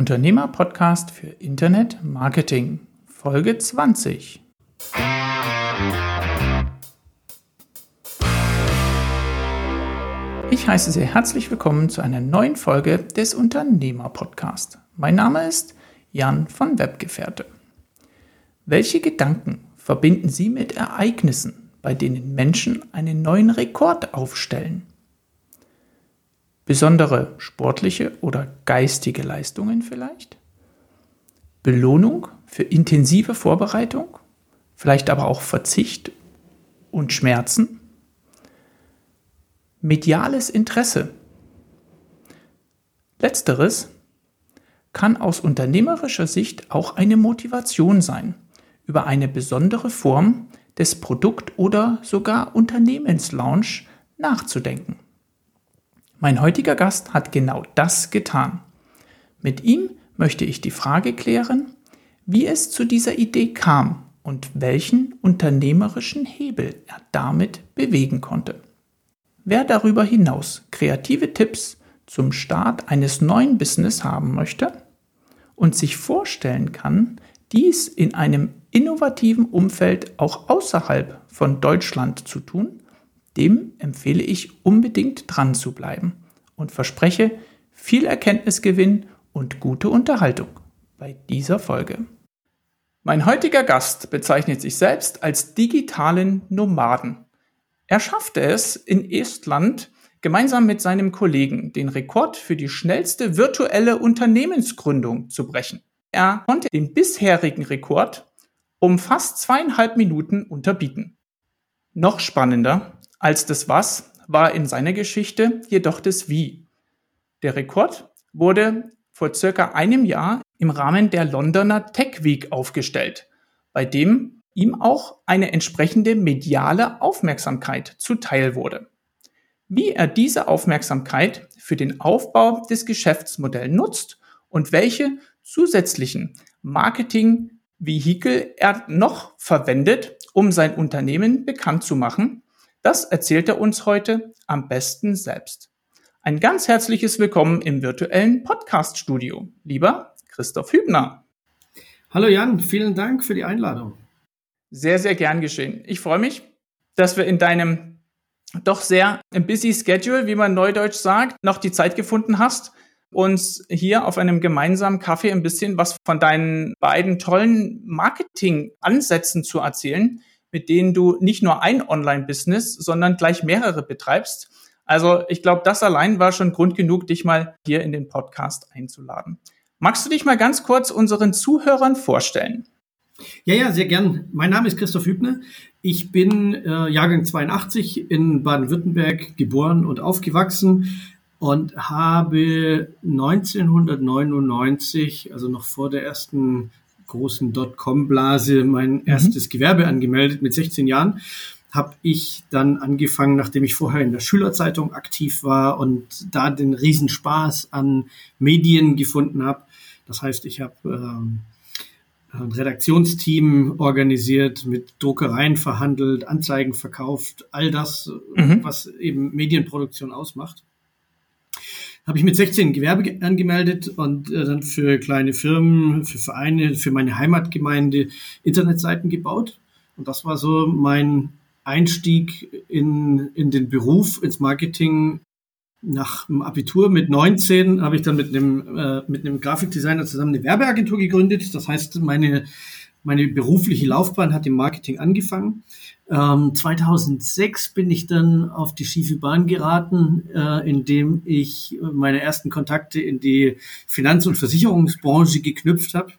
Unternehmer-Podcast für Internet Marketing, Folge 20. Ich heiße sehr herzlich willkommen zu einer neuen Folge des Unternehmer-Podcast. Mein Name ist Jan von Webgefährte. Welche Gedanken verbinden Sie mit Ereignissen, bei denen Menschen einen neuen Rekord aufstellen? Besondere sportliche oder geistige Leistungen vielleicht? Belohnung für intensive Vorbereitung? Vielleicht aber auch Verzicht und Schmerzen? Mediales Interesse? Letzteres kann aus unternehmerischer Sicht auch eine Motivation sein, über eine besondere Form des Produkt- oder sogar Unternehmenslaunch nachzudenken. Mein heutiger Gast hat genau das getan. Mit ihm möchte ich die Frage klären, wie es zu dieser Idee kam und welchen unternehmerischen Hebel er damit bewegen konnte. Wer darüber hinaus kreative Tipps zum Start eines neuen Business haben möchte und sich vorstellen kann, dies in einem innovativen Umfeld auch außerhalb von Deutschland zu tun, dem empfehle ich unbedingt dran zu bleiben und verspreche viel Erkenntnisgewinn und gute Unterhaltung bei dieser Folge. Mein heutiger Gast bezeichnet sich selbst als digitalen Nomaden. Er schaffte es in Estland gemeinsam mit seinem Kollegen den Rekord für die schnellste virtuelle Unternehmensgründung zu brechen. Er konnte den bisherigen Rekord um fast zweieinhalb Minuten unterbieten. Noch spannender, als das Was war in seiner Geschichte jedoch das Wie. Der Rekord wurde vor circa einem Jahr im Rahmen der Londoner Tech Week aufgestellt, bei dem ihm auch eine entsprechende mediale Aufmerksamkeit zuteil wurde. Wie er diese Aufmerksamkeit für den Aufbau des Geschäftsmodells nutzt und welche zusätzlichen Marketing-Vehikel er noch verwendet, um sein Unternehmen bekannt zu machen, das erzählt er uns heute am besten selbst. Ein ganz herzliches Willkommen im virtuellen Podcast-Studio, lieber Christoph Hübner. Hallo Jan, vielen Dank für die Einladung. Sehr, sehr gern geschehen. Ich freue mich, dass wir in deinem doch sehr busy Schedule, wie man neudeutsch sagt, noch die Zeit gefunden hast, uns hier auf einem gemeinsamen Kaffee ein bisschen was von deinen beiden tollen Marketing-Ansätzen zu erzählen, mit denen du nicht nur ein Online-Business, sondern gleich mehrere betreibst. Also ich glaube, das allein war schon Grund genug, dich mal hier in den Podcast einzuladen. Magst du dich mal ganz kurz unseren Zuhörern vorstellen? Ja, ja, sehr gern. Mein Name ist Christoph Hübner. Ich bin äh, Jahrgang 82 in Baden-Württemberg geboren und aufgewachsen und habe 1999, also noch vor der ersten großen Dotcom-Blase mein mhm. erstes Gewerbe angemeldet mit 16 Jahren. Habe ich dann angefangen, nachdem ich vorher in der Schülerzeitung aktiv war und da den Riesenspaß an Medien gefunden habe. Das heißt, ich habe ähm, ein Redaktionsteam organisiert, mit Druckereien verhandelt, Anzeigen verkauft, all das, mhm. was eben Medienproduktion ausmacht habe ich mit 16 Gewerbe angemeldet und äh, dann für kleine Firmen, für Vereine, für meine Heimatgemeinde Internetseiten gebaut. Und das war so mein Einstieg in, in den Beruf, ins Marketing. Nach dem Abitur mit 19 habe ich dann mit einem, äh, mit einem Grafikdesigner zusammen eine Werbeagentur gegründet. Das heißt, meine, meine berufliche Laufbahn hat im Marketing angefangen. Ähm, 2006 bin ich dann auf die schiefe Bahn geraten, äh, indem ich meine ersten Kontakte in die Finanz- und Versicherungsbranche geknüpft habe.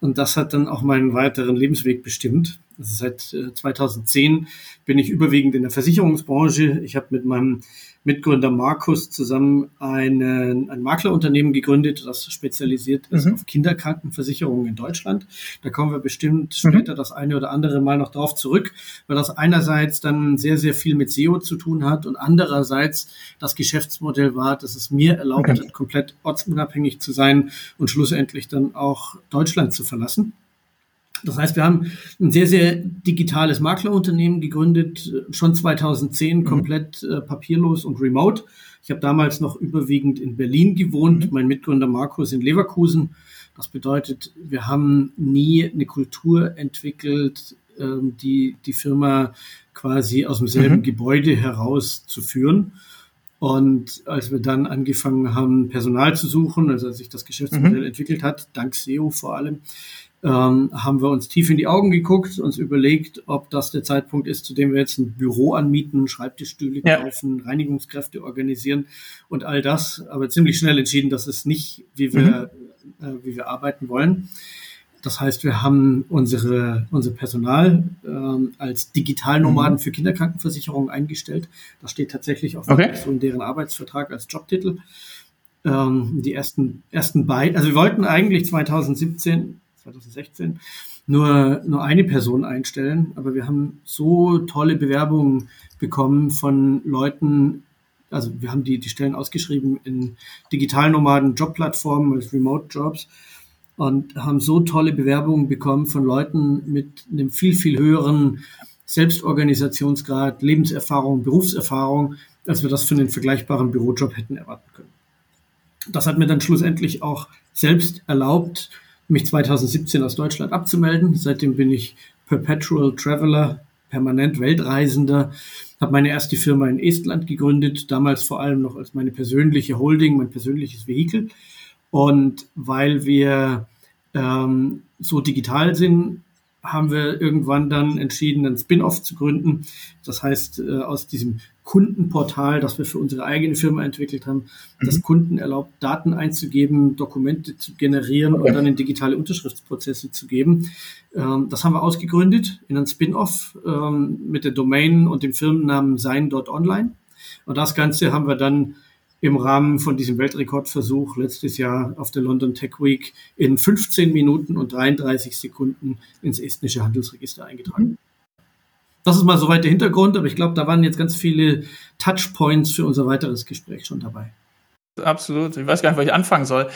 Und das hat dann auch meinen weiteren Lebensweg bestimmt. Also seit äh, 2010 bin ich überwiegend in der Versicherungsbranche. Ich habe mit meinem Mitgründer Markus zusammen eine, ein Maklerunternehmen gegründet, das spezialisiert ist mhm. auf Kinderkrankenversicherungen in Deutschland. Da kommen wir bestimmt mhm. später das eine oder andere Mal noch drauf zurück, weil das einerseits dann sehr, sehr viel mit SEO zu tun hat und andererseits das Geschäftsmodell war, dass es mir erlaubt okay. hat, komplett ortsunabhängig zu sein und schlussendlich dann auch Deutschland zu verlassen. Das heißt, wir haben ein sehr, sehr digitales Maklerunternehmen gegründet, schon 2010 mhm. komplett äh, papierlos und remote. Ich habe damals noch überwiegend in Berlin gewohnt, mhm. mein Mitgründer Markus in Leverkusen. Das bedeutet, wir haben nie eine Kultur entwickelt, ähm, die die Firma quasi aus demselben mhm. Gebäude herauszuführen. Und als wir dann angefangen haben, Personal zu suchen, also als sich das Geschäftsmodell mhm. entwickelt hat, dank SEO vor allem, ähm, haben wir uns tief in die Augen geguckt, uns überlegt, ob das der Zeitpunkt ist, zu dem wir jetzt ein Büro anmieten, Schreibtischstühle ja. kaufen, Reinigungskräfte organisieren und all das. Aber ziemlich schnell entschieden, dass es nicht, wie wir, mhm. äh, wie wir arbeiten wollen. Das heißt, wir haben unsere, unser Personal ähm, als Digitalnomaden mhm. für Kinderkrankenversicherung eingestellt. Das steht tatsächlich auch okay. deren Arbeitsvertrag als Jobtitel. Ähm, die ersten, ersten beiden, also wir wollten eigentlich 2017, 2016 nur, nur eine Person einstellen, aber wir haben so tolle Bewerbungen bekommen von Leuten, also wir haben die, die Stellen ausgeschrieben in Digitalnomaden, Jobplattformen, als Remote Jobs und haben so tolle Bewerbungen bekommen von Leuten mit einem viel, viel höheren Selbstorganisationsgrad, Lebenserfahrung, Berufserfahrung, als wir das für einen vergleichbaren Bürojob hätten erwarten können. Das hat mir dann schlussendlich auch selbst erlaubt, mich 2017 aus Deutschland abzumelden. Seitdem bin ich Perpetual Traveler, permanent Weltreisender, habe meine erste Firma in Estland gegründet, damals vor allem noch als meine persönliche Holding, mein persönliches Vehikel und weil wir ähm, so digital sind, haben wir irgendwann dann entschieden, einen Spin-off zu gründen. Das heißt, äh, aus diesem Kundenportal, das wir für unsere eigene Firma entwickelt haben, mhm. das Kunden erlaubt, Daten einzugeben, Dokumente zu generieren okay. und dann in digitale Unterschriftsprozesse zu geben. Ähm, das haben wir ausgegründet in einen Spin-off ähm, mit der Domain und dem Firmennamen sein.online. Und das Ganze haben wir dann im Rahmen von diesem Weltrekordversuch letztes Jahr auf der London Tech Week in 15 Minuten und 33 Sekunden ins estnische Handelsregister eingetragen. Das ist mal soweit der Hintergrund, aber ich glaube, da waren jetzt ganz viele Touchpoints für unser weiteres Gespräch schon dabei. Absolut. Ich weiß gar nicht, wo ich anfangen soll.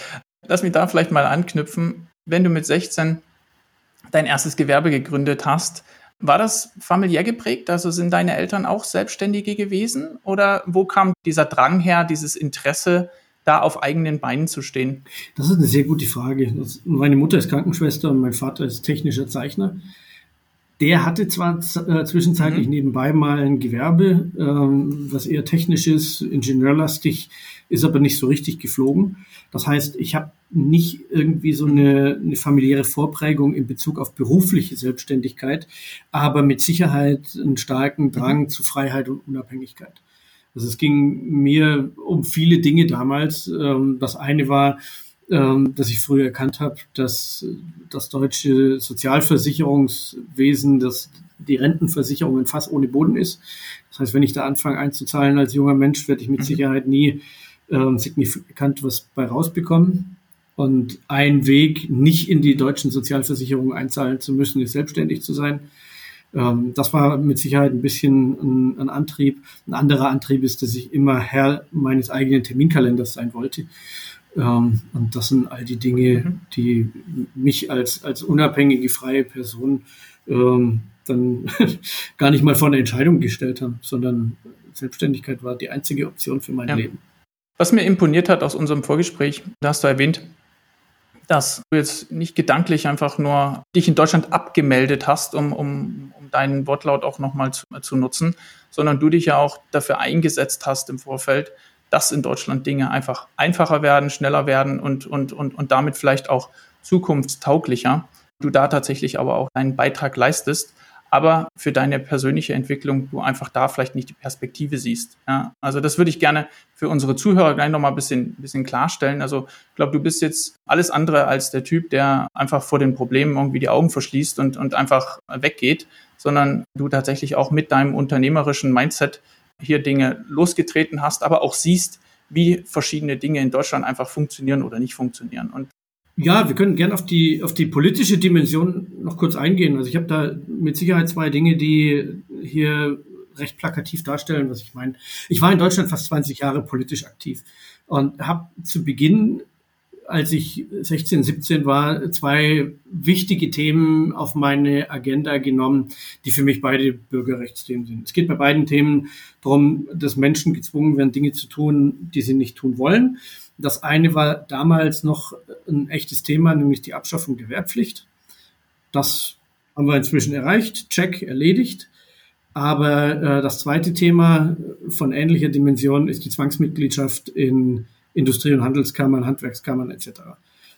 Lass mich da vielleicht mal anknüpfen. Wenn du mit 16 dein erstes Gewerbe gegründet hast, war das familiär geprägt? Also sind deine Eltern auch Selbstständige gewesen? Oder wo kam dieser Drang her, dieses Interesse, da auf eigenen Beinen zu stehen? Das ist eine sehr gute Frage. meine Mutter ist Krankenschwester und mein Vater ist technischer Zeichner. Der hatte zwar äh, zwischenzeitlich mhm. nebenbei mal ein Gewerbe, ähm, was eher technisch ist, ingenieurlastig, ist aber nicht so richtig geflogen. Das heißt, ich habe nicht irgendwie so eine, eine familiäre Vorprägung in Bezug auf berufliche Selbstständigkeit, aber mit Sicherheit einen starken Drang mhm. zu Freiheit und Unabhängigkeit. Also es ging mir um viele Dinge damals. Ähm, das eine war, ähm, dass ich früher erkannt habe, dass das deutsche Sozialversicherungswesen, dass die Rentenversicherung fast ohne Boden ist. Das heißt, wenn ich da anfange einzuzahlen als junger Mensch, werde ich mit mhm. Sicherheit nie ähm, signifikant was bei rausbekommen. Und ein Weg, nicht in die deutschen Sozialversicherungen einzahlen zu müssen, ist selbstständig zu sein. Ähm, das war mit Sicherheit ein bisschen ein, ein, Antrieb. Ein anderer Antrieb ist, dass ich immer Herr meines eigenen Terminkalenders sein wollte. Ähm, und das sind all die Dinge, mhm. die mich als, als unabhängige freie Person ähm, dann gar nicht mal vor eine Entscheidung gestellt haben, sondern Selbstständigkeit war die einzige Option für mein ja. Leben. Was mir imponiert hat aus unserem Vorgespräch, da hast du erwähnt, dass du jetzt nicht gedanklich einfach nur dich in Deutschland abgemeldet hast, um, um, um deinen Wortlaut auch nochmal zu, zu nutzen, sondern du dich ja auch dafür eingesetzt hast im Vorfeld, dass in Deutschland Dinge einfach einfacher werden, schneller werden und, und, und, und damit vielleicht auch zukunftstauglicher. Du da tatsächlich aber auch deinen Beitrag leistest, aber für deine persönliche Entwicklung du einfach da vielleicht nicht die Perspektive siehst. Ja, also das würde ich gerne für unsere Zuhörer gleich nochmal ein bisschen, bisschen klarstellen. Also ich glaube, du bist jetzt alles andere als der Typ, der einfach vor den Problemen irgendwie die Augen verschließt und, und einfach weggeht, sondern du tatsächlich auch mit deinem unternehmerischen Mindset hier Dinge losgetreten hast, aber auch siehst, wie verschiedene Dinge in Deutschland einfach funktionieren oder nicht funktionieren. Und ja, wir können gerne auf die, auf die politische Dimension noch kurz eingehen. Also ich habe da mit Sicherheit zwei Dinge, die hier recht plakativ darstellen, was ich meine. Ich war in Deutschland fast 20 Jahre politisch aktiv und habe zu Beginn als ich 16, 17 war, zwei wichtige Themen auf meine Agenda genommen, die für mich beide Bürgerrechtsthemen sind. Es geht bei beiden Themen darum, dass Menschen gezwungen werden, Dinge zu tun, die sie nicht tun wollen. Das eine war damals noch ein echtes Thema, nämlich die Abschaffung der Wehrpflicht. Das haben wir inzwischen erreicht, Check erledigt. Aber äh, das zweite Thema von ähnlicher Dimension ist die Zwangsmitgliedschaft in Industrie- und Handelskammern, Handwerkskammern etc.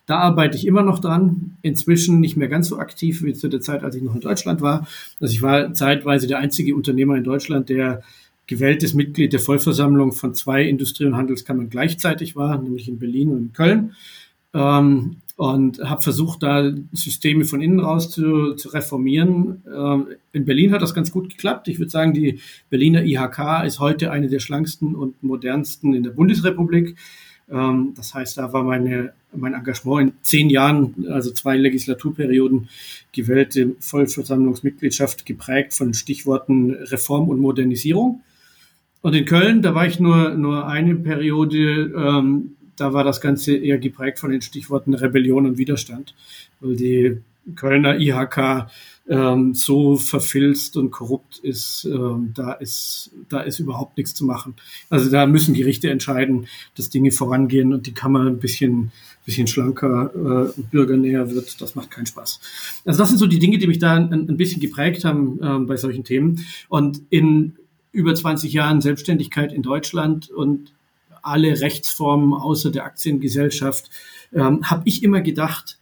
Da arbeite ich immer noch dran. Inzwischen nicht mehr ganz so aktiv wie zu der Zeit, als ich noch in Deutschland war. Also ich war zeitweise der einzige Unternehmer in Deutschland, der gewähltes Mitglied der Vollversammlung von zwei Industrie- und Handelskammern gleichzeitig war, nämlich in Berlin und in Köln. Ähm, und habe versucht, da Systeme von innen raus zu, zu reformieren. Ähm, in Berlin hat das ganz gut geklappt. Ich würde sagen, die Berliner IHK ist heute eine der schlanksten und modernsten in der Bundesrepublik. Ähm, das heißt, da war meine, mein Engagement in zehn Jahren, also zwei Legislaturperioden, gewählte Vollversammlungsmitgliedschaft geprägt von Stichworten Reform und Modernisierung. Und in Köln, da war ich nur, nur eine Periode, ähm, da war das Ganze eher geprägt von den Stichworten Rebellion und Widerstand, weil die Kölner IHK ähm, so verfilzt und korrupt ist, ähm, da ist, da ist überhaupt nichts zu machen. Also da müssen Gerichte entscheiden, dass Dinge vorangehen und die Kammer ein bisschen, bisschen schlanker äh, bürgernäher wird. Das macht keinen Spaß. Also das sind so die Dinge, die mich da ein, ein bisschen geprägt haben äh, bei solchen Themen. Und in über 20 Jahren Selbstständigkeit in Deutschland und alle Rechtsformen außer der Aktiengesellschaft, ähm, habe ich immer gedacht,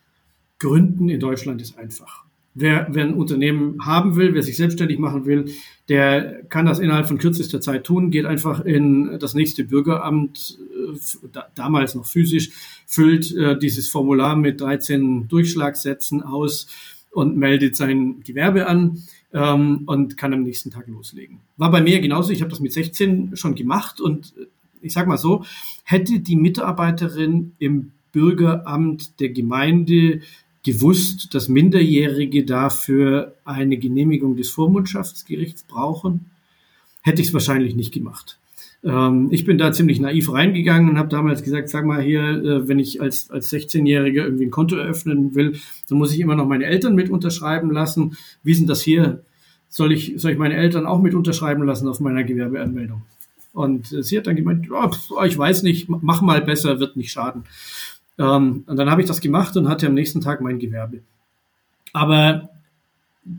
Gründen in Deutschland ist einfach. Wer, wer ein Unternehmen haben will, wer sich selbstständig machen will, der kann das innerhalb von kürzester Zeit tun, geht einfach in das nächste Bürgeramt, äh, da, damals noch physisch, füllt äh, dieses Formular mit 13 Durchschlagssätzen aus und meldet sein Gewerbe an ähm, und kann am nächsten Tag loslegen. War bei mir genauso, ich habe das mit 16 schon gemacht und ich sag mal so, hätte die Mitarbeiterin im Bürgeramt der Gemeinde gewusst, dass Minderjährige dafür eine Genehmigung des Vormundschaftsgerichts brauchen, hätte ich es wahrscheinlich nicht gemacht. Ähm, ich bin da ziemlich naiv reingegangen und habe damals gesagt, sag mal hier, äh, wenn ich als, als 16-Jähriger irgendwie ein Konto eröffnen will, dann muss ich immer noch meine Eltern mit unterschreiben lassen. Wie sind das hier? Soll ich, soll ich meine Eltern auch mit unterschreiben lassen auf meiner Gewerbeanmeldung? Und sie hat dann gemeint, oh, ich weiß nicht, mach mal besser, wird nicht schaden. Ähm, und dann habe ich das gemacht und hatte am nächsten Tag mein Gewerbe. Aber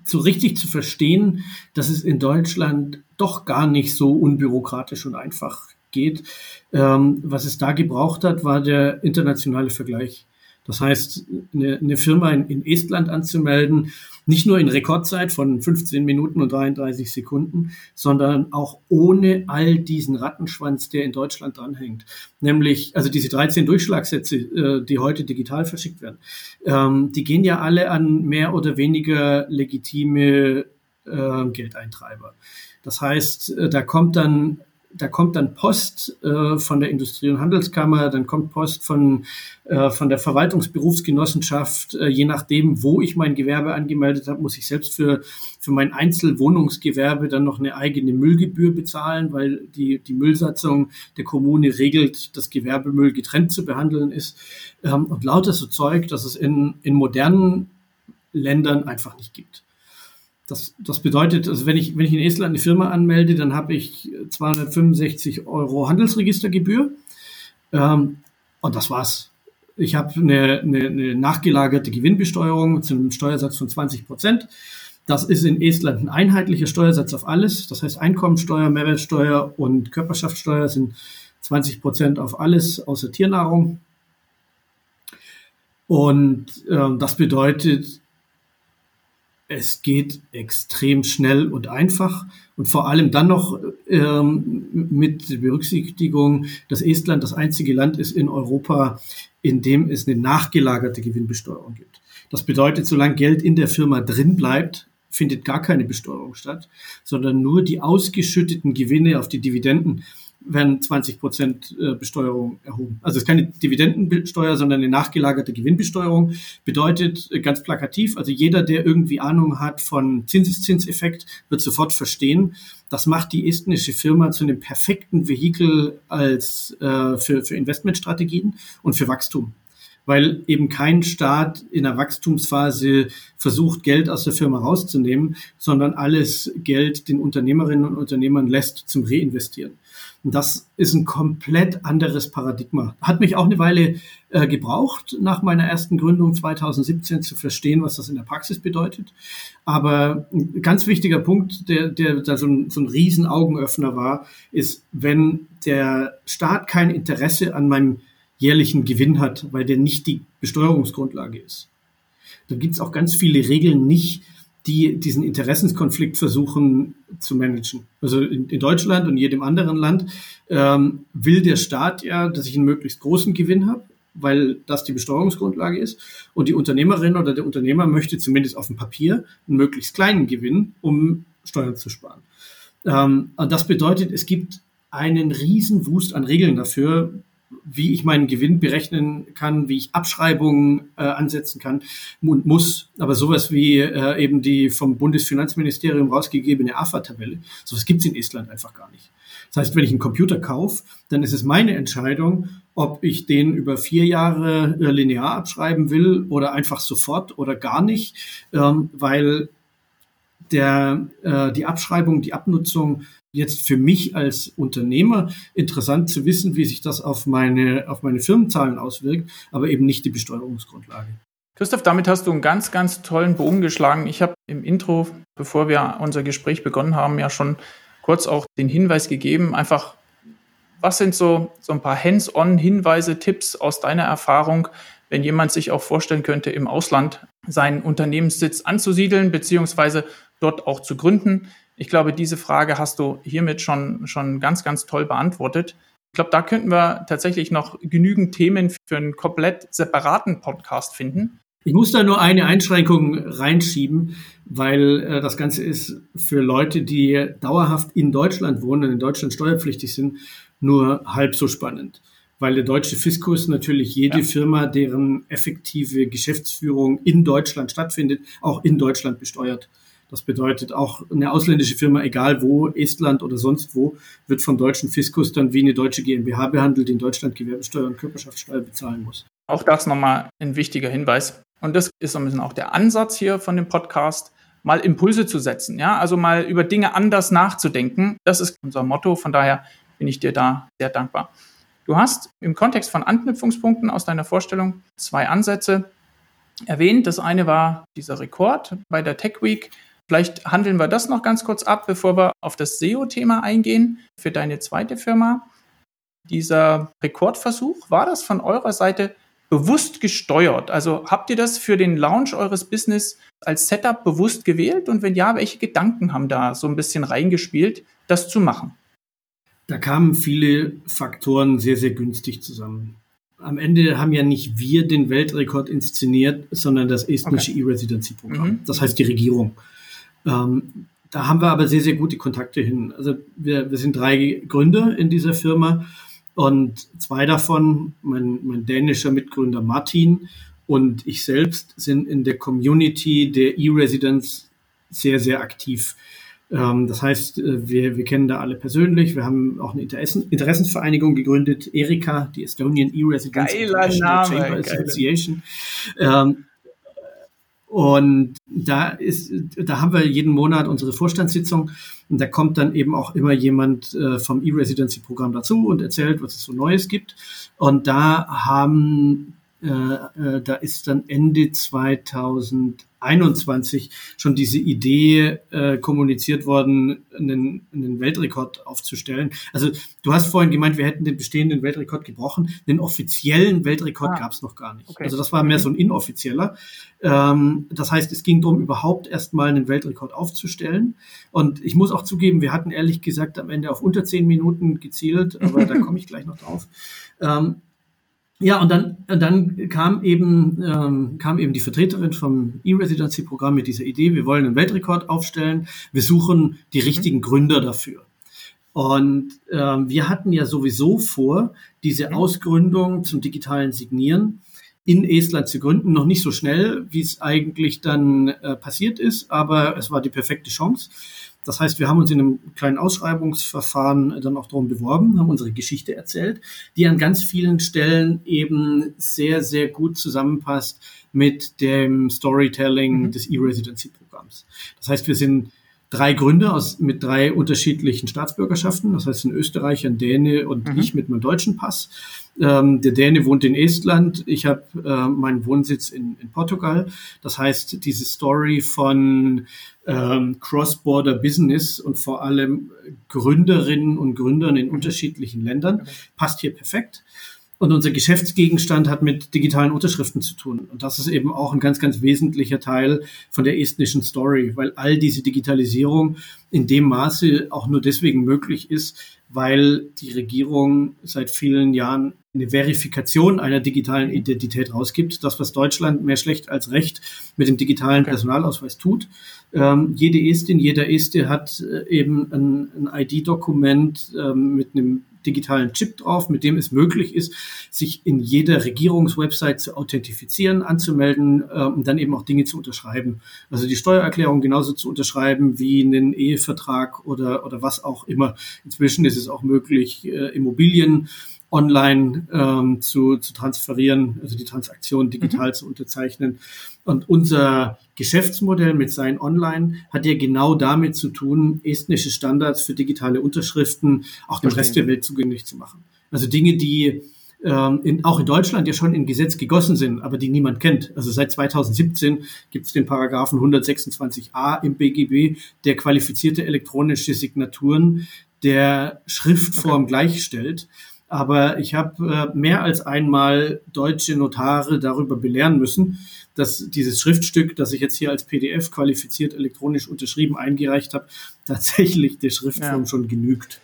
so richtig zu verstehen, dass es in Deutschland doch gar nicht so unbürokratisch und einfach geht. Ähm, was es da gebraucht hat, war der internationale Vergleich. Das heißt, eine, eine Firma in, in, Estland anzumelden, nicht nur in Rekordzeit von 15 Minuten und 33 Sekunden, sondern auch ohne all diesen Rattenschwanz, der in Deutschland dranhängt. Nämlich, also diese 13 Durchschlagssätze, äh, die heute digital verschickt werden, ähm, die gehen ja alle an mehr oder weniger legitime äh, Geldeintreiber. Das heißt, äh, da kommt dann da kommt dann Post äh, von der Industrie- und Handelskammer, dann kommt Post von, äh, von der Verwaltungsberufsgenossenschaft. Äh, je nachdem, wo ich mein Gewerbe angemeldet habe, muss ich selbst für, für mein Einzelwohnungsgewerbe dann noch eine eigene Müllgebühr bezahlen, weil die, die Müllsatzung der Kommune regelt, dass Gewerbemüll getrennt zu behandeln ist. Ähm, und lauter so Zeug, dass es in, in modernen Ländern einfach nicht gibt. Das, das bedeutet, also wenn ich, wenn ich in Estland eine Firma anmelde, dann habe ich 265 Euro Handelsregistergebühr. Ähm, und das war's. Ich habe eine, eine, eine nachgelagerte Gewinnbesteuerung zu einem Steuersatz von 20 Prozent. Das ist in Estland ein einheitlicher Steuersatz auf alles. Das heißt, Einkommensteuer, Mehrwertsteuer und Körperschaftssteuer sind 20 Prozent auf alles außer Tiernahrung. Und äh, das bedeutet, es geht extrem schnell und einfach und vor allem dann noch ähm, mit Berücksichtigung, dass Estland das einzige Land ist in Europa, in dem es eine nachgelagerte Gewinnbesteuerung gibt. Das bedeutet, solange Geld in der Firma drin bleibt, findet gar keine Besteuerung statt, sondern nur die ausgeschütteten Gewinne auf die Dividenden werden 20 Prozent äh, Besteuerung erhoben. Also es ist keine Dividendensteuer, sondern eine nachgelagerte Gewinnbesteuerung. Bedeutet äh, ganz plakativ, also jeder, der irgendwie Ahnung hat von Zinseszinseffekt, wird sofort verstehen, das macht die estnische Firma zu einem perfekten Vehikel als äh, für, für Investmentstrategien und für Wachstum. weil eben kein Staat in der Wachstumsphase versucht, Geld aus der Firma rauszunehmen, sondern alles Geld den Unternehmerinnen und Unternehmern lässt zum Reinvestieren. Das ist ein komplett anderes Paradigma. Hat mich auch eine Weile äh, gebraucht, nach meiner ersten Gründung 2017 zu verstehen, was das in der Praxis bedeutet. Aber ein ganz wichtiger Punkt, der, der da so ein, so ein riesen Augenöffner war, ist, wenn der Staat kein Interesse an meinem jährlichen Gewinn hat, weil der nicht die Besteuerungsgrundlage ist. Da gibt es auch ganz viele Regeln nicht, die diesen Interessenskonflikt versuchen zu managen. Also in, in Deutschland und jedem anderen Land ähm, will der Staat ja, dass ich einen möglichst großen Gewinn habe, weil das die Besteuerungsgrundlage ist. Und die Unternehmerin oder der Unternehmer möchte zumindest auf dem Papier einen möglichst kleinen Gewinn, um Steuern zu sparen. Ähm, das bedeutet, es gibt einen riesen Wust an Regeln dafür, wie ich meinen Gewinn berechnen kann, wie ich Abschreibungen äh, ansetzen kann und muss. Aber sowas wie äh, eben die vom Bundesfinanzministerium rausgegebene AFA-Tabelle, sowas gibt's in Estland einfach gar nicht. Das heißt, wenn ich einen Computer kaufe, dann ist es meine Entscheidung, ob ich den über vier Jahre äh, linear abschreiben will oder einfach sofort oder gar nicht, ähm, weil der, äh, die Abschreibung, die Abnutzung jetzt für mich als Unternehmer interessant zu wissen, wie sich das auf meine, auf meine Firmenzahlen auswirkt, aber eben nicht die Besteuerungsgrundlage. Christoph, damit hast du einen ganz, ganz tollen Bogen geschlagen. Ich habe im Intro, bevor wir unser Gespräch begonnen haben, ja schon kurz auch den Hinweis gegeben, einfach, was sind so, so ein paar Hands-on-Hinweise, Tipps aus deiner Erfahrung, wenn jemand sich auch vorstellen könnte, im Ausland seinen Unternehmenssitz anzusiedeln, beziehungsweise dort auch zu gründen? Ich glaube, diese Frage hast du hiermit schon, schon ganz, ganz toll beantwortet. Ich glaube, da könnten wir tatsächlich noch genügend Themen für einen komplett separaten Podcast finden. Ich muss da nur eine Einschränkung reinschieben, weil äh, das Ganze ist für Leute, die dauerhaft in Deutschland wohnen und in Deutschland steuerpflichtig sind, nur halb so spannend. Weil der deutsche Fiskus natürlich jede ja. Firma, deren effektive Geschäftsführung in Deutschland stattfindet, auch in Deutschland besteuert. Das bedeutet auch eine ausländische Firma, egal wo, Estland oder sonst wo, wird vom deutschen Fiskus dann wie eine deutsche GmbH behandelt, in Deutschland Gewerbesteuer und Körperschaftssteuer bezahlen muss. Auch das nochmal ein wichtiger Hinweis. Und das ist so ein bisschen auch der Ansatz hier von dem Podcast, mal Impulse zu setzen, ja, also mal über Dinge anders nachzudenken. Das ist unser Motto. Von daher bin ich dir da sehr dankbar. Du hast im Kontext von Anknüpfungspunkten aus deiner Vorstellung zwei Ansätze erwähnt. Das eine war dieser Rekord bei der Tech Week. Vielleicht handeln wir das noch ganz kurz ab, bevor wir auf das SEO-Thema eingehen für deine zweite Firma. Dieser Rekordversuch, war das von eurer Seite bewusst gesteuert? Also habt ihr das für den Launch eures Business als Setup bewusst gewählt? Und wenn ja, welche Gedanken haben da so ein bisschen reingespielt, das zu machen? Da kamen viele Faktoren sehr, sehr günstig zusammen. Am Ende haben ja nicht wir den Weltrekord inszeniert, sondern das estnische okay. E-Residency-Programm. Mhm. Das heißt die Regierung. Ähm, da haben wir aber sehr, sehr gute Kontakte hin. Also wir, wir sind drei Gründer in dieser Firma und zwei davon, mein, mein dänischer Mitgründer Martin und ich selbst, sind in der Community der E-Residents sehr, sehr aktiv. Ähm, das heißt, äh, wir, wir kennen da alle persönlich. Wir haben auch eine Interessen, Interessensvereinigung gegründet, Erika, die Estonian E-Residents Chamber Association. Ähm, und da ist, da haben wir jeden Monat unsere Vorstandssitzung und da kommt dann eben auch immer jemand äh, vom E-Residency-Programm dazu und erzählt, was es so Neues gibt. Und da haben, da ist dann Ende 2000 21 schon diese Idee äh, kommuniziert worden, einen, einen Weltrekord aufzustellen. Also du hast vorhin gemeint, wir hätten den bestehenden Weltrekord gebrochen. Den offiziellen Weltrekord ah, gab es noch gar nicht. Okay. Also das war mehr so ein inoffizieller. Ähm, das heißt, es ging darum, überhaupt erstmal einen Weltrekord aufzustellen. Und ich muss auch zugeben, wir hatten ehrlich gesagt am Ende auf unter zehn Minuten gezielt, aber da komme ich gleich noch drauf. Ja, und dann, dann kam eben, ähm, kam eben die Vertreterin vom E-Residency-Programm mit dieser Idee, wir wollen einen Weltrekord aufstellen, wir suchen die mhm. richtigen Gründer dafür. Und ähm, wir hatten ja sowieso vor, diese mhm. Ausgründung zum digitalen Signieren in Estland zu gründen. Noch nicht so schnell, wie es eigentlich dann äh, passiert ist, aber es war die perfekte Chance. Das heißt, wir haben uns in einem kleinen Ausschreibungsverfahren dann auch darum beworben, haben unsere Geschichte erzählt, die an ganz vielen Stellen eben sehr, sehr gut zusammenpasst mit dem Storytelling mhm. des E-Residency-Programms. Das heißt, wir sind drei Gründer aus, mit drei unterschiedlichen Staatsbürgerschaften. Das heißt, ein Österreicher, ein Däne und mhm. ich mit meinem deutschen Pass. Ähm, der Däne wohnt in Estland. Ich habe äh, meinen Wohnsitz in, in Portugal. Das heißt, diese Story von ähm, Cross-Border Business und vor allem Gründerinnen und Gründern in mhm. unterschiedlichen Ländern passt hier perfekt. Und unser Geschäftsgegenstand hat mit digitalen Unterschriften zu tun. Und das ist eben auch ein ganz, ganz wesentlicher Teil von der estnischen Story, weil all diese Digitalisierung in dem Maße auch nur deswegen möglich ist, weil die Regierung seit vielen Jahren eine Verifikation einer digitalen Identität rausgibt. Das, was Deutschland mehr schlecht als recht mit dem digitalen Personalausweis tut. Ähm, jede Estin, jeder Este hat äh, eben ein, ein ID-Dokument ähm, mit einem digitalen Chip drauf, mit dem es möglich ist, sich in jeder Regierungswebsite zu authentifizieren, anzumelden äh, und dann eben auch Dinge zu unterschreiben. Also die Steuererklärung genauso zu unterschreiben wie einen Ehevertrag oder, oder was auch immer. Inzwischen ist es auch möglich, äh, Immobilien online ähm, zu, zu transferieren, also die Transaktion digital mhm. zu unterzeichnen. Und unser Geschäftsmodell mit Sein Online hat ja genau damit zu tun, estnische Standards für digitale Unterschriften auch dem Rest der Welt zugänglich zu machen. Also Dinge, die ähm, in, auch in Deutschland ja schon in Gesetz gegossen sind, aber die niemand kennt. Also seit 2017 gibt es den Paragraphen 126a im BGB, der qualifizierte elektronische Signaturen der Schriftform okay. gleichstellt. Aber ich habe äh, mehr als einmal deutsche Notare darüber belehren müssen, dass dieses Schriftstück, das ich jetzt hier als PDF qualifiziert elektronisch unterschrieben eingereicht habe, tatsächlich der Schriftform ja. schon genügt.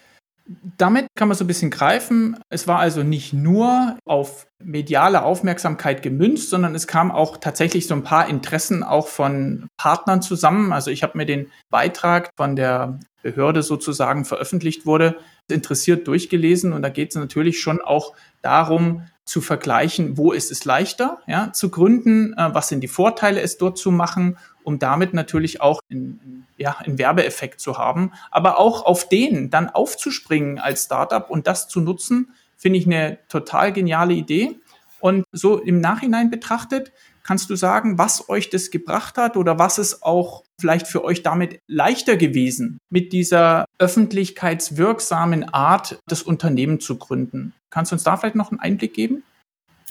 Damit kann man so ein bisschen greifen. Es war also nicht nur auf mediale Aufmerksamkeit gemünzt, sondern es kam auch tatsächlich so ein paar Interessen auch von Partnern zusammen. Also ich habe mir den Beitrag von der Behörde sozusagen veröffentlicht wurde, interessiert durchgelesen und da geht es natürlich schon auch darum zu vergleichen, wo ist es leichter ja, zu gründen, äh, was sind die Vorteile, es dort zu machen, um damit natürlich auch in, ja, einen Werbeeffekt zu haben, aber auch auf den dann aufzuspringen als Startup und das zu nutzen, finde ich eine total geniale Idee. Und so im Nachhinein betrachtet, kannst du sagen, was euch das gebracht hat oder was es auch vielleicht für euch damit leichter gewesen, mit dieser öffentlichkeitswirksamen Art das Unternehmen zu gründen? Kannst du uns da vielleicht noch einen Einblick geben?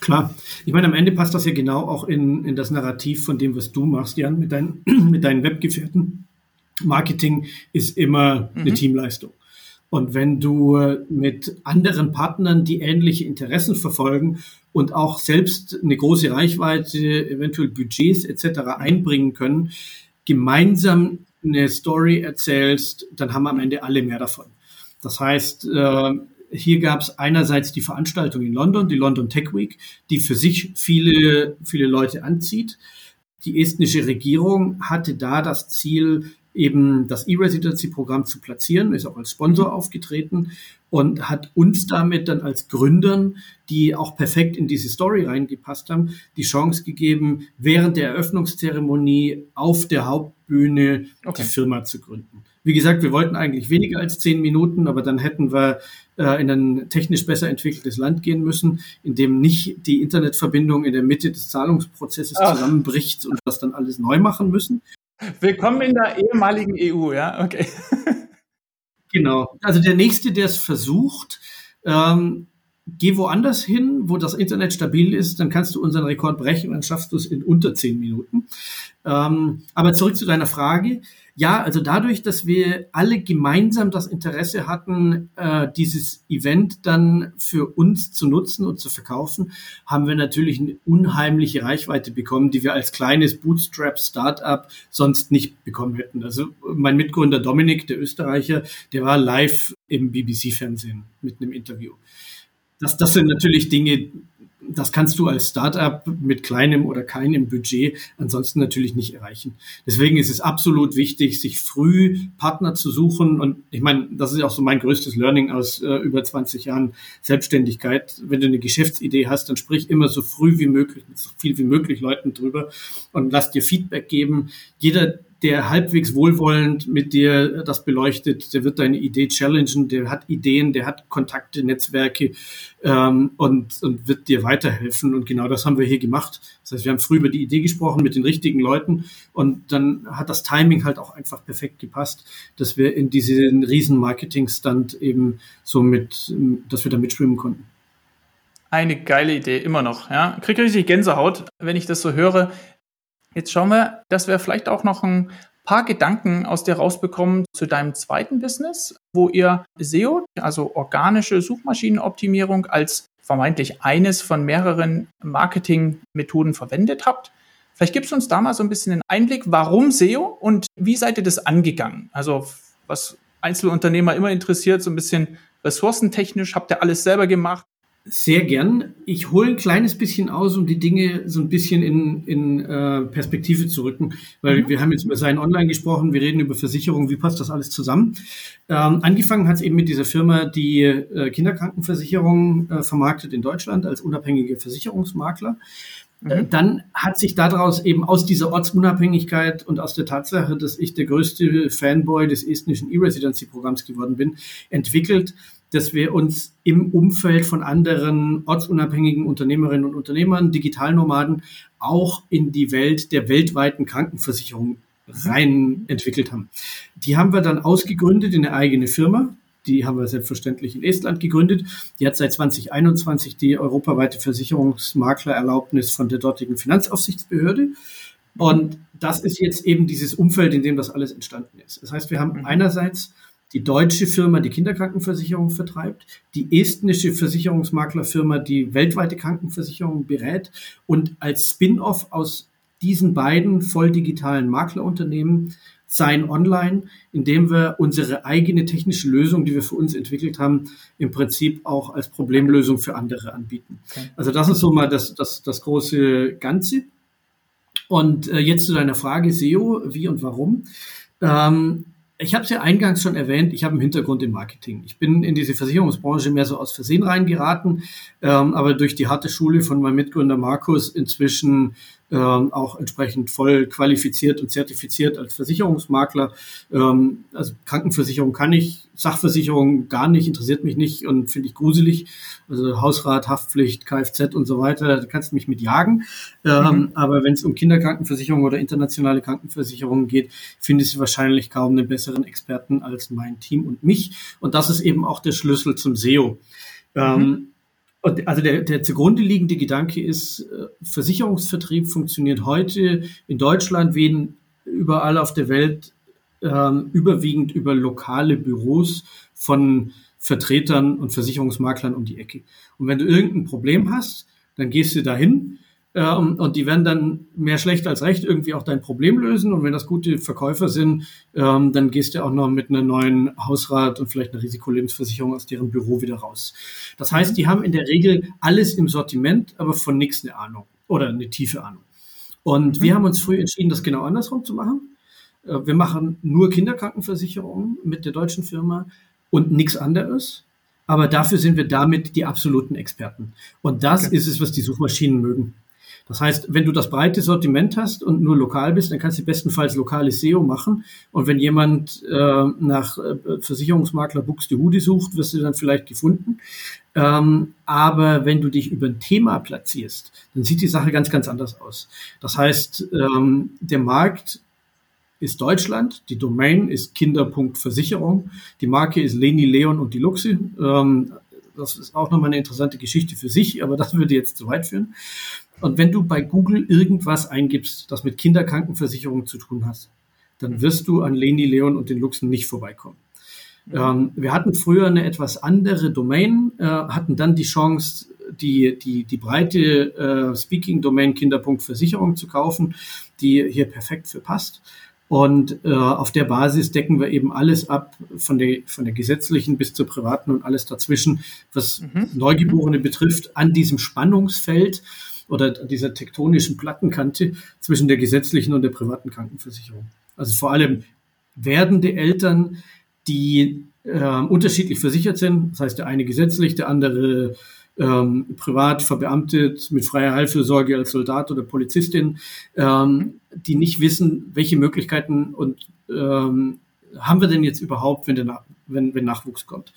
Klar. Ich meine, am Ende passt das ja genau auch in, in das Narrativ von dem, was du machst, Jan, mit, dein, mit deinen Webgefährten. Marketing ist immer mhm. eine Teamleistung. Und wenn du mit anderen Partnern, die ähnliche Interessen verfolgen und auch selbst eine große Reichweite, eventuell Budgets etc. einbringen können, gemeinsam eine Story erzählst, dann haben am Ende alle mehr davon. Das heißt, äh, hier gab es einerseits die Veranstaltung in London, die London Tech Week, die für sich viele, viele Leute anzieht. Die estnische Regierung hatte da das Ziel, eben das E-Residency-Programm zu platzieren, ist auch als Sponsor aufgetreten und hat uns damit dann als Gründern, die auch perfekt in diese Story reingepasst haben, die Chance gegeben, während der Eröffnungszeremonie auf der Hauptbühne okay. die Firma zu gründen. Wie gesagt, wir wollten eigentlich weniger als zehn Minuten, aber dann hätten wir äh, in ein technisch besser entwickeltes Land gehen müssen, in dem nicht die Internetverbindung in der Mitte des Zahlungsprozesses Ach. zusammenbricht und das dann alles neu machen müssen. Willkommen in der ehemaligen EU, ja, okay. Genau. Also der nächste, der es versucht, ähm, geh woanders hin, wo das Internet stabil ist, dann kannst du unseren Rekord brechen, dann schaffst du es in unter zehn Minuten. Ähm, aber zurück zu deiner Frage. Ja, also dadurch, dass wir alle gemeinsam das Interesse hatten, äh, dieses Event dann für uns zu nutzen und zu verkaufen, haben wir natürlich eine unheimliche Reichweite bekommen, die wir als kleines Bootstrap-Startup sonst nicht bekommen hätten. Also mein Mitgründer Dominik, der Österreicher, der war live im BBC-Fernsehen mit einem Interview. Das, das sind natürlich Dinge, das kannst du als Startup mit kleinem oder keinem Budget ansonsten natürlich nicht erreichen. Deswegen ist es absolut wichtig, sich früh Partner zu suchen. Und ich meine, das ist auch so mein größtes Learning aus äh, über 20 Jahren Selbstständigkeit. Wenn du eine Geschäftsidee hast, dann sprich immer so früh wie möglich mit so viel wie möglich Leuten drüber und lass dir Feedback geben. Jeder, der halbwegs wohlwollend mit dir das beleuchtet, der wird deine Idee challengen, der hat Ideen, der hat Kontakte, Netzwerke ähm, und, und wird dir weiterhelfen. Und genau das haben wir hier gemacht. Das heißt, wir haben früh über die Idee gesprochen mit den richtigen Leuten und dann hat das Timing halt auch einfach perfekt gepasst, dass wir in diesen riesen Marketing-Stand eben so mit, dass wir da mitschwimmen konnten. Eine geile Idee, immer noch. Ja, kriege richtig Gänsehaut, wenn ich das so höre. Jetzt schauen wir, dass wir vielleicht auch noch ein paar Gedanken aus dir rausbekommen zu deinem zweiten Business, wo ihr SEO, also organische Suchmaschinenoptimierung, als vermeintlich eines von mehreren Marketingmethoden verwendet habt. Vielleicht gibst du uns da mal so ein bisschen einen Einblick, warum SEO und wie seid ihr das angegangen? Also was Einzelunternehmer immer interessiert, so ein bisschen ressourcentechnisch, habt ihr alles selber gemacht? Sehr gern. Ich hole ein kleines bisschen aus, um die Dinge so ein bisschen in, in äh, Perspektive zu rücken, weil mhm. wir haben jetzt über Sein Online gesprochen, wir reden über Versicherungen, wie passt das alles zusammen? Ähm, angefangen hat es eben mit dieser Firma, die äh, Kinderkrankenversicherung äh, vermarktet in Deutschland als unabhängige Versicherungsmakler. Äh, mhm. Dann hat sich daraus eben aus dieser Ortsunabhängigkeit und aus der Tatsache, dass ich der größte Fanboy des estnischen E-Residency-Programms geworden bin, entwickelt, dass wir uns im Umfeld von anderen ortsunabhängigen Unternehmerinnen und Unternehmern, Digitalnomaden, auch in die Welt der weltweiten Krankenversicherung rein entwickelt haben. Die haben wir dann ausgegründet in eine eigene Firma. Die haben wir selbstverständlich in Estland gegründet. Die hat seit 2021 die europaweite Versicherungsmaklererlaubnis von der dortigen Finanzaufsichtsbehörde. Und das ist jetzt eben dieses Umfeld, in dem das alles entstanden ist. Das heißt, wir haben mhm. einerseits die deutsche Firma die Kinderkrankenversicherung vertreibt, die estnische Versicherungsmaklerfirma die weltweite Krankenversicherung berät und als Spin-off aus diesen beiden voll digitalen Maklerunternehmen Sein Online, indem wir unsere eigene technische Lösung, die wir für uns entwickelt haben, im Prinzip auch als Problemlösung für andere anbieten. Okay. Also das ist so mal das, das, das große Ganze. Und äh, jetzt zu deiner Frage SEO, wie und warum. Ähm, ich habe es ja eingangs schon erwähnt, ich habe einen Hintergrund im Marketing. Ich bin in diese Versicherungsbranche mehr so aus Versehen reingeraten, ähm, aber durch die harte Schule von meinem Mitgründer Markus inzwischen ähm, auch entsprechend voll qualifiziert und zertifiziert als Versicherungsmakler. Ähm, also Krankenversicherung kann ich, Sachversicherung gar nicht, interessiert mich nicht und finde ich gruselig. Also Hausrat, Haftpflicht, Kfz und so weiter, da kannst du mich mit jagen. Ähm, mhm. Aber wenn es um Kinderkrankenversicherung oder internationale Krankenversicherungen geht, findest du wahrscheinlich kaum einen besseren Experten als mein Team und mich. Und das ist eben auch der Schlüssel zum SEO. Ähm, mhm. Und also der, der zugrunde liegende Gedanke ist, äh, Versicherungsvertrieb funktioniert heute in Deutschland wie überall auf der Welt ähm, überwiegend über lokale Büros von Vertretern und Versicherungsmaklern um die Ecke. Und wenn du irgendein Problem hast, dann gehst du dahin ähm, und die werden dann mehr schlecht als recht irgendwie auch dein Problem lösen. Und wenn das gute Verkäufer sind, ähm, dann gehst du auch noch mit einer neuen Hausrat und vielleicht einer Risikolebensversicherung aus deren Büro wieder raus. Das heißt, die haben in der Regel alles im Sortiment, aber von nichts eine Ahnung oder eine tiefe Ahnung. Und mhm. wir haben uns früh entschieden, das genau andersrum zu machen. Äh, wir machen nur Kinderkrankenversicherungen mit der deutschen Firma und nichts anderes. Aber dafür sind wir damit die absoluten Experten. Und das okay. ist es, was die Suchmaschinen mögen. Das heißt, wenn du das breite Sortiment hast und nur lokal bist, dann kannst du bestenfalls lokales SEO machen. Und wenn jemand äh, nach äh, Versicherungsmakler Buxtehude sucht, wirst du dann vielleicht gefunden. Ähm, aber wenn du dich über ein Thema platzierst, dann sieht die Sache ganz, ganz anders aus. Das heißt, ähm, der Markt ist Deutschland, die Domain ist Kinder.versicherung, die Marke ist Leni, Leon und die Luxe. Ähm, das ist auch nochmal eine interessante Geschichte für sich, aber das würde jetzt zu weit führen. Und wenn du bei Google irgendwas eingibst, das mit Kinderkrankenversicherung zu tun hast, dann wirst du an Leni Leon und den Luxen nicht vorbeikommen. Ähm, wir hatten früher eine etwas andere Domain, äh, hatten dann die Chance, die, die, die breite äh, Speaking-Domain Kinderpunktversicherung zu kaufen, die hier perfekt für passt. Und äh, auf der Basis decken wir eben alles ab, von der, von der gesetzlichen bis zur privaten und alles dazwischen, was mhm. Neugeborene betrifft, an diesem Spannungsfeld oder dieser tektonischen Plattenkante zwischen der gesetzlichen und der privaten Krankenversicherung. Also vor allem werdende Eltern, die äh, unterschiedlich versichert sind, das heißt der eine gesetzlich, der andere ähm, privat verbeamtet mit freier Heilfürsorge als Soldat oder Polizistin, ähm, die nicht wissen, welche Möglichkeiten und ähm, haben wir denn jetzt überhaupt, wenn, der, wenn, wenn Nachwuchs kommt?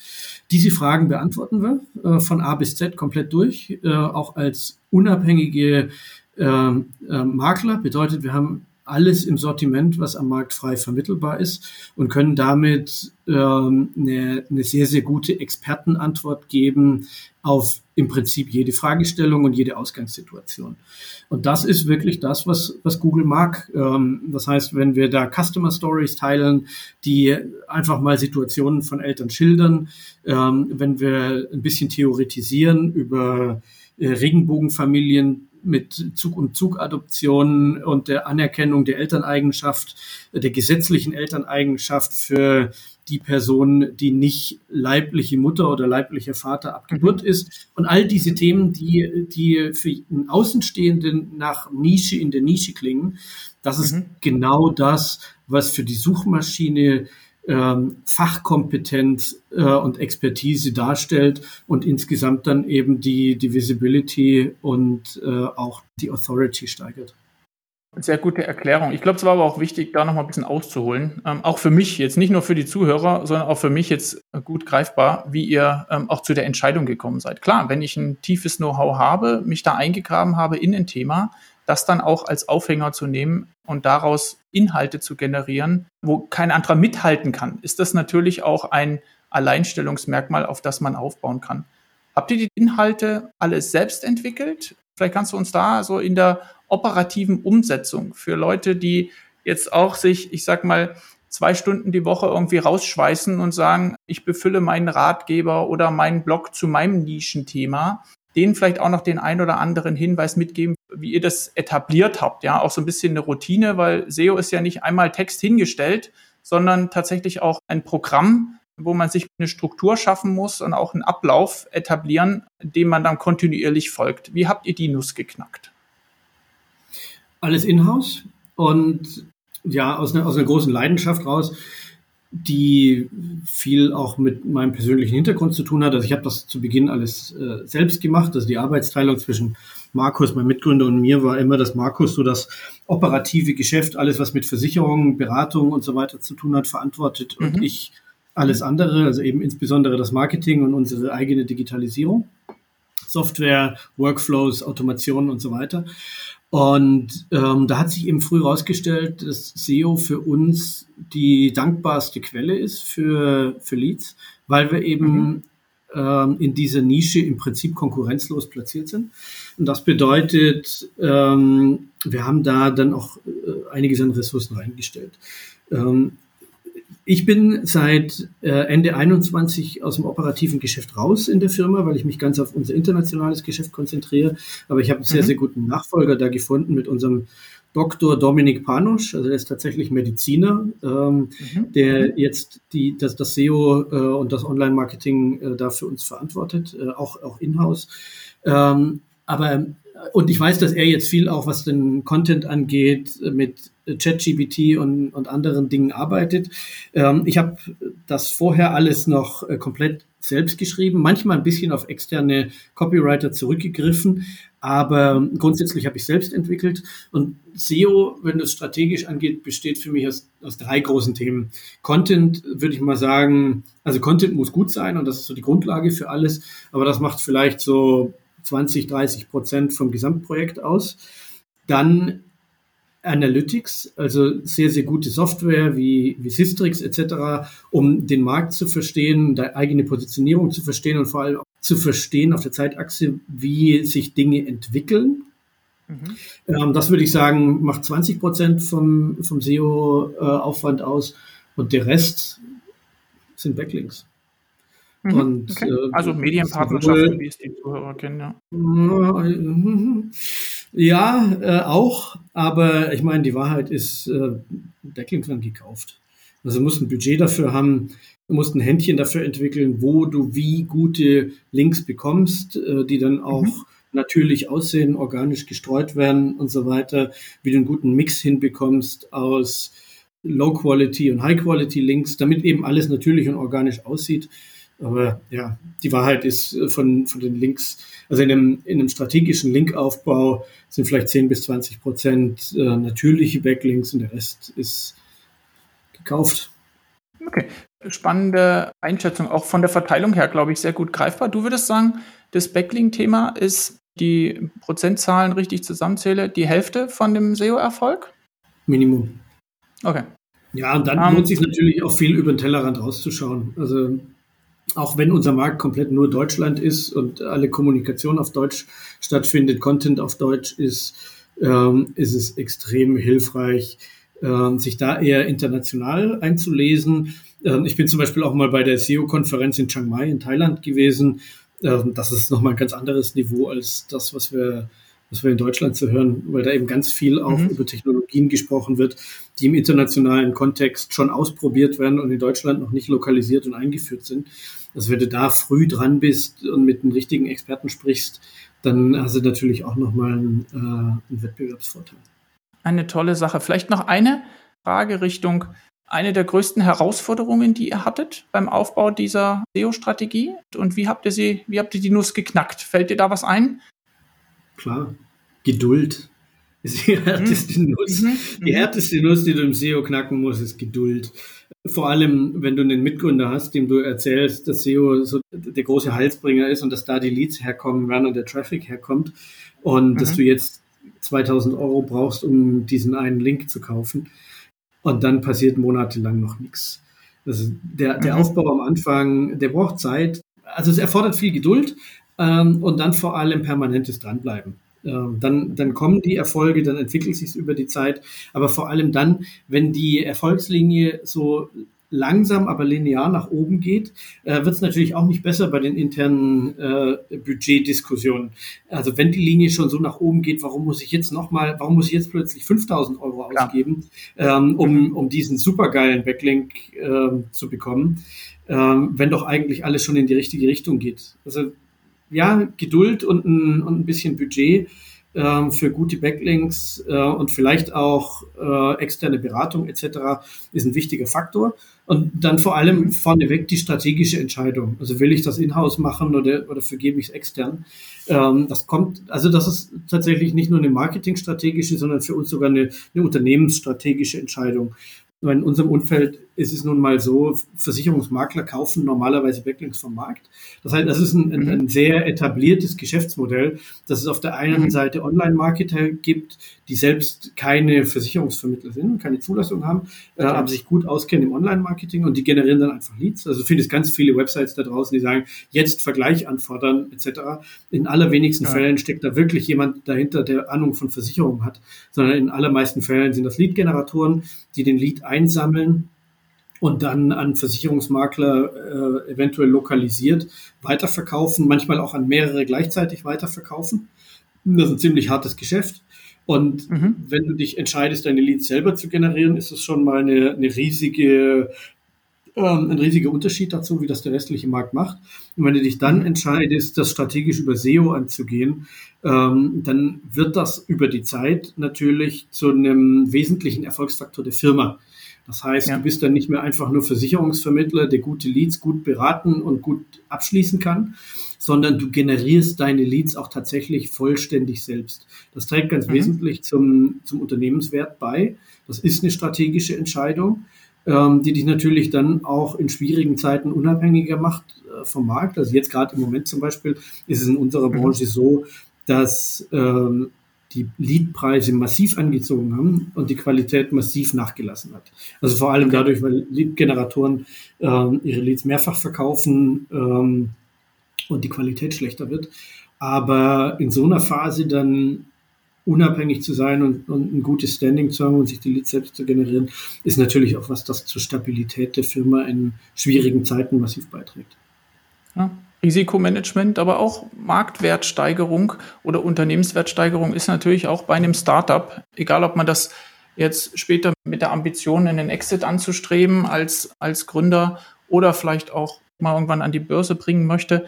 Diese Fragen beantworten wir äh, von A bis Z komplett durch, äh, auch als unabhängige äh, äh, Makler. Bedeutet, wir haben alles im Sortiment, was am Markt frei vermittelbar ist und können damit ähm, eine, eine sehr, sehr gute Expertenantwort geben auf im Prinzip jede Fragestellung und jede Ausgangssituation. Und das ist wirklich das, was, was Google mag. Ähm, das heißt, wenn wir da Customer Stories teilen, die einfach mal Situationen von Eltern schildern, ähm, wenn wir ein bisschen theoretisieren über äh, Regenbogenfamilien, mit Zug- und Zugadoption und der Anerkennung der Elterneigenschaft, der gesetzlichen Elterneigenschaft für die Person, die nicht leibliche Mutter oder leiblicher Vater ab Geburt mhm. ist. Und all diese Themen, die, die für einen Außenstehenden nach Nische in der Nische klingen, das ist mhm. genau das, was für die Suchmaschine Fachkompetenz äh, und Expertise darstellt und insgesamt dann eben die, die Visibility und äh, auch die Authority steigert. Sehr gute Erklärung. Ich glaube, es war aber auch wichtig, da nochmal ein bisschen auszuholen. Ähm, auch für mich jetzt, nicht nur für die Zuhörer, sondern auch für mich jetzt gut greifbar, wie ihr ähm, auch zu der Entscheidung gekommen seid. Klar, wenn ich ein tiefes Know-how habe, mich da eingegraben habe in ein Thema, das dann auch als Aufhänger zu nehmen und daraus Inhalte zu generieren, wo kein anderer mithalten kann, ist das natürlich auch ein Alleinstellungsmerkmal, auf das man aufbauen kann. Habt ihr die Inhalte alles selbst entwickelt? Vielleicht kannst du uns da so in der operativen Umsetzung für Leute, die jetzt auch sich, ich sag mal, zwei Stunden die Woche irgendwie rausschweißen und sagen, ich befülle meinen Ratgeber oder meinen Blog zu meinem Nischenthema denen vielleicht auch noch den ein oder anderen Hinweis mitgeben, wie ihr das etabliert habt. Ja, auch so ein bisschen eine Routine, weil SEO ist ja nicht einmal Text hingestellt, sondern tatsächlich auch ein Programm, wo man sich eine Struktur schaffen muss und auch einen Ablauf etablieren, dem man dann kontinuierlich folgt. Wie habt ihr die Nuss geknackt? Alles in-house und ja, aus einer, aus einer großen Leidenschaft raus die viel auch mit meinem persönlichen Hintergrund zu tun hat. Also ich habe das zu Beginn alles äh, selbst gemacht. Also die Arbeitsteilung zwischen Markus, mein Mitgründer und mir war immer, dass Markus so das operative Geschäft, alles was mit Versicherungen, Beratung und so weiter zu tun hat, verantwortet mhm. und ich alles andere, also eben insbesondere das Marketing und unsere eigene Digitalisierung. Software, Workflows, Automation und so weiter. Und ähm, da hat sich eben früh herausgestellt, dass SEO für uns die dankbarste Quelle ist für, für Leads, weil wir eben mhm. ähm, in dieser Nische im Prinzip konkurrenzlos platziert sind. Und das bedeutet, ähm, wir haben da dann auch äh, einiges an Ressourcen reingestellt. Ähm, ich bin seit äh, Ende 21 aus dem operativen Geschäft raus in der Firma, weil ich mich ganz auf unser internationales Geschäft konzentriere. Aber ich habe einen sehr, mhm. sehr guten Nachfolger da gefunden mit unserem Dr. Dominik Panusch, also der ist tatsächlich Mediziner, ähm, mhm. der jetzt die, das, das SEO äh, und das Online-Marketing äh, da für uns verantwortet, äh, auch, auch in-house. Ähm, aber und ich weiß, dass er jetzt viel auch, was den Content angeht, mit ChatGPT und, und anderen Dingen arbeitet. Ähm, ich habe das vorher alles noch äh, komplett selbst geschrieben, manchmal ein bisschen auf externe Copywriter zurückgegriffen, aber grundsätzlich habe ich selbst entwickelt. Und SEO, wenn es strategisch angeht, besteht für mich aus, aus drei großen Themen. Content würde ich mal sagen, also Content muss gut sein und das ist so die Grundlage für alles, aber das macht vielleicht so 20, 30 Prozent vom Gesamtprojekt aus. Dann Analytics, also sehr, sehr gute Software wie, wie Systrix etc., um den Markt zu verstehen, die eigene Positionierung zu verstehen und vor allem zu verstehen auf der Zeitachse, wie sich Dinge entwickeln. Mhm. Ähm, das würde ich sagen, macht 20 Prozent vom, vom SEO-Aufwand äh, aus und der Rest sind Backlinks. Mhm, und, okay. äh, also Medienpartnerschaften, wie es die Zuhörer kennen, ja. Ja, äh, auch, aber ich meine, die Wahrheit ist, äh, Backlinks werden gekauft. Also du musst ein Budget dafür haben, du musst ein Händchen dafür entwickeln, wo du wie gute Links bekommst, äh, die dann auch mhm. natürlich aussehen, organisch gestreut werden und so weiter, wie du einen guten Mix hinbekommst aus Low-Quality und High-Quality Links, damit eben alles natürlich und organisch aussieht. Aber ja, die Wahrheit ist äh, von, von den Links, also in einem, in einem strategischen Linkaufbau sind vielleicht 10 bis 20 Prozent äh, natürliche Backlinks und der Rest ist gekauft. Okay, spannende Einschätzung, auch von der Verteilung her, glaube ich, sehr gut greifbar. Du würdest sagen, das Backlink-Thema ist die Prozentzahlen richtig zusammenzähle, die Hälfte von dem SEO-Erfolg? Minimum. Okay. Ja, und dann um, ähm, lohnt sich natürlich auch viel über den Tellerrand rauszuschauen. Also auch wenn unser Markt komplett nur Deutschland ist und alle Kommunikation auf Deutsch stattfindet, Content auf Deutsch ist, ähm, ist es extrem hilfreich, ähm, sich da eher international einzulesen. Ähm, ich bin zum Beispiel auch mal bei der SEO-Konferenz in Chiang Mai in Thailand gewesen. Ähm, das ist nochmal ein ganz anderes Niveau als das, was wir was wir in Deutschland zu hören, weil da eben ganz viel auch mhm. über Technologien gesprochen wird, die im internationalen Kontext schon ausprobiert werden und in Deutschland noch nicht lokalisiert und eingeführt sind. Also wenn du da früh dran bist und mit den richtigen Experten sprichst, dann hast du natürlich auch nochmal einen, äh, einen Wettbewerbsvorteil. Eine tolle Sache. Vielleicht noch eine Frage Richtung eine der größten Herausforderungen, die ihr hattet beim Aufbau dieser SEO-Strategie? Und wie habt ihr sie, wie habt ihr die Nuss geknackt? Fällt dir da was ein? Klar, Geduld ist die härteste mhm. Nuss. Mhm. Die mhm. härteste Nuss, die du im SEO knacken musst, ist Geduld. Vor allem, wenn du einen Mitgründer hast, dem du erzählst, dass SEO so der große Halsbringer ist und dass da die Leads herkommen werden und der Traffic herkommt und mhm. dass du jetzt 2000 Euro brauchst, um diesen einen Link zu kaufen. Und dann passiert monatelang noch nichts. Also der, der mhm. Aufbau am Anfang, der braucht Zeit. Also es erfordert viel Geduld ähm, und dann vor allem permanentes Dranbleiben. Ähm, dann, dann kommen die Erfolge, dann entwickelt sich über die Zeit. Aber vor allem dann, wenn die Erfolgslinie so langsam, aber linear nach oben geht, äh, wird es natürlich auch nicht besser bei den internen äh, Budgetdiskussionen. Also wenn die Linie schon so nach oben geht, warum muss ich jetzt nochmal, warum muss ich jetzt plötzlich 5000 Euro ausgeben, ähm, um, um diesen supergeilen Backlink äh, zu bekommen, ähm, wenn doch eigentlich alles schon in die richtige Richtung geht. Also ja, Geduld und ein, und ein bisschen Budget ähm, für gute Backlinks äh, und vielleicht auch äh, externe Beratung etc. ist ein wichtiger Faktor. Und dann vor allem vorneweg die strategische Entscheidung. Also will ich das in-house machen oder, oder vergebe ich es extern? Ähm, das kommt, also das ist tatsächlich nicht nur eine marketingstrategische, sondern für uns sogar eine, eine unternehmensstrategische Entscheidung. In unserem Umfeld ist es nun mal so, Versicherungsmakler kaufen normalerweise Backlinks vom Markt. Das heißt, das ist ein, ein, ein sehr etabliertes Geschäftsmodell, dass es auf der einen mhm. Seite Online-Marketer gibt, die selbst keine Versicherungsvermittler sind, keine Zulassung haben, äh, aber sich gut auskennen im Online-Marketing und die generieren dann einfach Leads. Also finde ich ganz viele Websites da draußen, die sagen, jetzt Vergleich anfordern etc. In allerwenigsten ja. Fällen steckt da wirklich jemand dahinter, der Ahnung von Versicherungen hat, sondern in allermeisten Fällen sind das Lead-Generatoren, die den Lead einsammeln und dann an Versicherungsmakler äh, eventuell lokalisiert weiterverkaufen, manchmal auch an mehrere gleichzeitig weiterverkaufen. Das ist ein ziemlich hartes Geschäft. Und mhm. wenn du dich entscheidest, deine Leads selber zu generieren, ist es schon mal eine, eine riesige, ähm, ein riesiger Unterschied dazu, wie das der restliche Markt macht. Und wenn du dich dann mhm. entscheidest, das strategisch über SEO anzugehen, ähm, dann wird das über die Zeit natürlich zu einem wesentlichen Erfolgsfaktor der Firma. Das heißt, ja. du bist dann nicht mehr einfach nur Versicherungsvermittler, der gute Leads gut beraten und gut abschließen kann, sondern du generierst deine Leads auch tatsächlich vollständig selbst. Das trägt ganz mhm. wesentlich zum, zum Unternehmenswert bei. Das ist eine strategische Entscheidung, ähm, die dich natürlich dann auch in schwierigen Zeiten unabhängiger macht äh, vom Markt. Also jetzt gerade im Moment zum Beispiel ist es in unserer mhm. Branche so, dass ähm, die Leadpreise massiv angezogen haben und die Qualität massiv nachgelassen hat. Also vor allem dadurch, weil Lead-Generatoren ähm, ihre Leads mehrfach verkaufen ähm, und die Qualität schlechter wird. Aber in so einer Phase dann unabhängig zu sein und, und ein gutes Standing zu haben und sich die Leads selbst zu generieren, ist natürlich auch was, das zur Stabilität der Firma in schwierigen Zeiten massiv beiträgt. Ja. Risikomanagement, aber auch Marktwertsteigerung oder Unternehmenswertsteigerung ist natürlich auch bei einem Startup, egal ob man das jetzt später mit der Ambition, einen Exit anzustreben als, als Gründer oder vielleicht auch mal irgendwann an die Börse bringen möchte,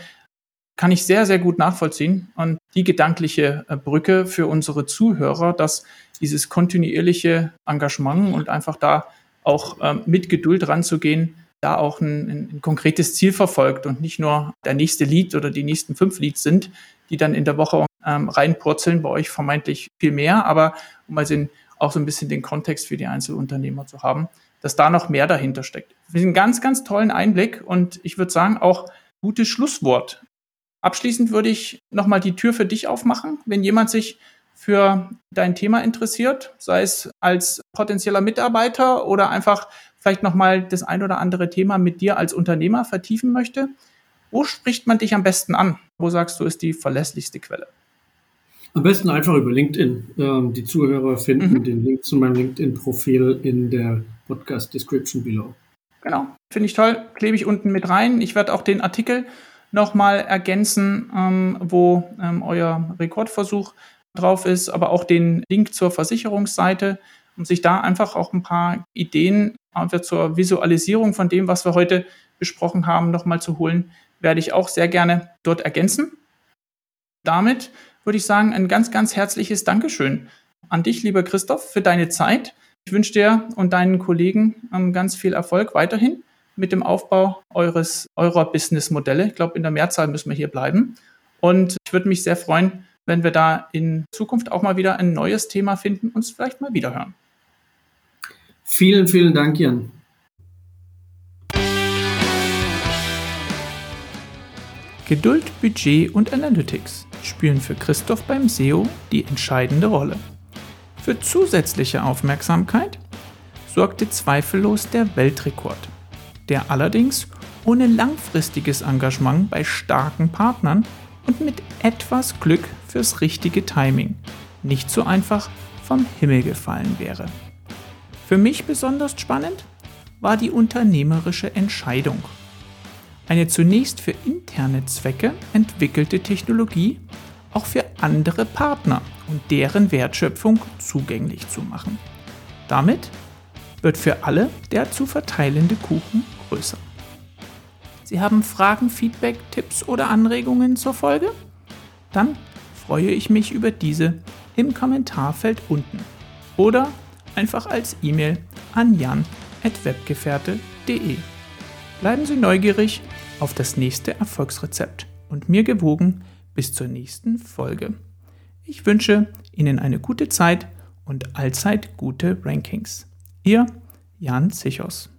kann ich sehr, sehr gut nachvollziehen. Und die gedankliche äh, Brücke für unsere Zuhörer, dass dieses kontinuierliche Engagement und einfach da auch ähm, mit Geduld ranzugehen, da auch ein, ein, konkretes Ziel verfolgt und nicht nur der nächste Lied oder die nächsten fünf Leads sind, die dann in der Woche ähm, reinpurzeln, bei euch vermeintlich viel mehr, aber um also auch so ein bisschen den Kontext für die Einzelunternehmer zu haben, dass da noch mehr dahinter steckt. Wir sind einen ganz, ganz tollen Einblick und ich würde sagen auch gutes Schlusswort. Abschließend würde ich nochmal die Tür für dich aufmachen, wenn jemand sich für dein Thema interessiert, sei es als potenzieller Mitarbeiter oder einfach vielleicht nochmal das ein oder andere Thema mit dir als Unternehmer vertiefen möchte. Wo spricht man dich am besten an? Wo sagst du, ist die verlässlichste Quelle? Am besten einfach über LinkedIn. Ähm, die Zuhörer finden mhm. den Link zu meinem LinkedIn-Profil in der Podcast-Description below. Genau, finde ich toll. Klebe ich unten mit rein. Ich werde auch den Artikel nochmal ergänzen, ähm, wo ähm, euer Rekordversuch drauf ist, aber auch den Link zur Versicherungsseite, um sich da einfach auch ein paar Ideen zur Visualisierung von dem, was wir heute besprochen haben, nochmal zu holen, werde ich auch sehr gerne dort ergänzen. Damit würde ich sagen, ein ganz, ganz herzliches Dankeschön an dich, lieber Christoph, für deine Zeit. Ich wünsche dir und deinen Kollegen ähm, ganz viel Erfolg weiterhin mit dem Aufbau eures, eurer Businessmodelle. Ich glaube, in der Mehrzahl müssen wir hier bleiben. Und ich würde mich sehr freuen, wenn wir da in Zukunft auch mal wieder ein neues Thema finden und uns vielleicht mal wieder hören. Vielen, vielen Dank, Jan. Geduld, Budget und Analytics spielen für Christoph beim SEO die entscheidende Rolle. Für zusätzliche Aufmerksamkeit sorgte zweifellos der Weltrekord, der allerdings ohne langfristiges Engagement bei starken Partnern und mit etwas Glück fürs richtige Timing nicht so einfach vom Himmel gefallen wäre. Für mich besonders spannend war die unternehmerische Entscheidung. Eine zunächst für interne Zwecke entwickelte Technologie auch für andere Partner und deren Wertschöpfung zugänglich zu machen. Damit wird für alle der zu verteilende Kuchen größer. Sie haben Fragen, Feedback, Tipps oder Anregungen zur Folge? Dann freue ich mich über diese im Kommentarfeld unten oder einfach als E-Mail an jan.webgefährte.de. Bleiben Sie neugierig auf das nächste Erfolgsrezept und mir gewogen bis zur nächsten Folge. Ich wünsche Ihnen eine gute Zeit und allzeit gute Rankings. Ihr Jan Zichos.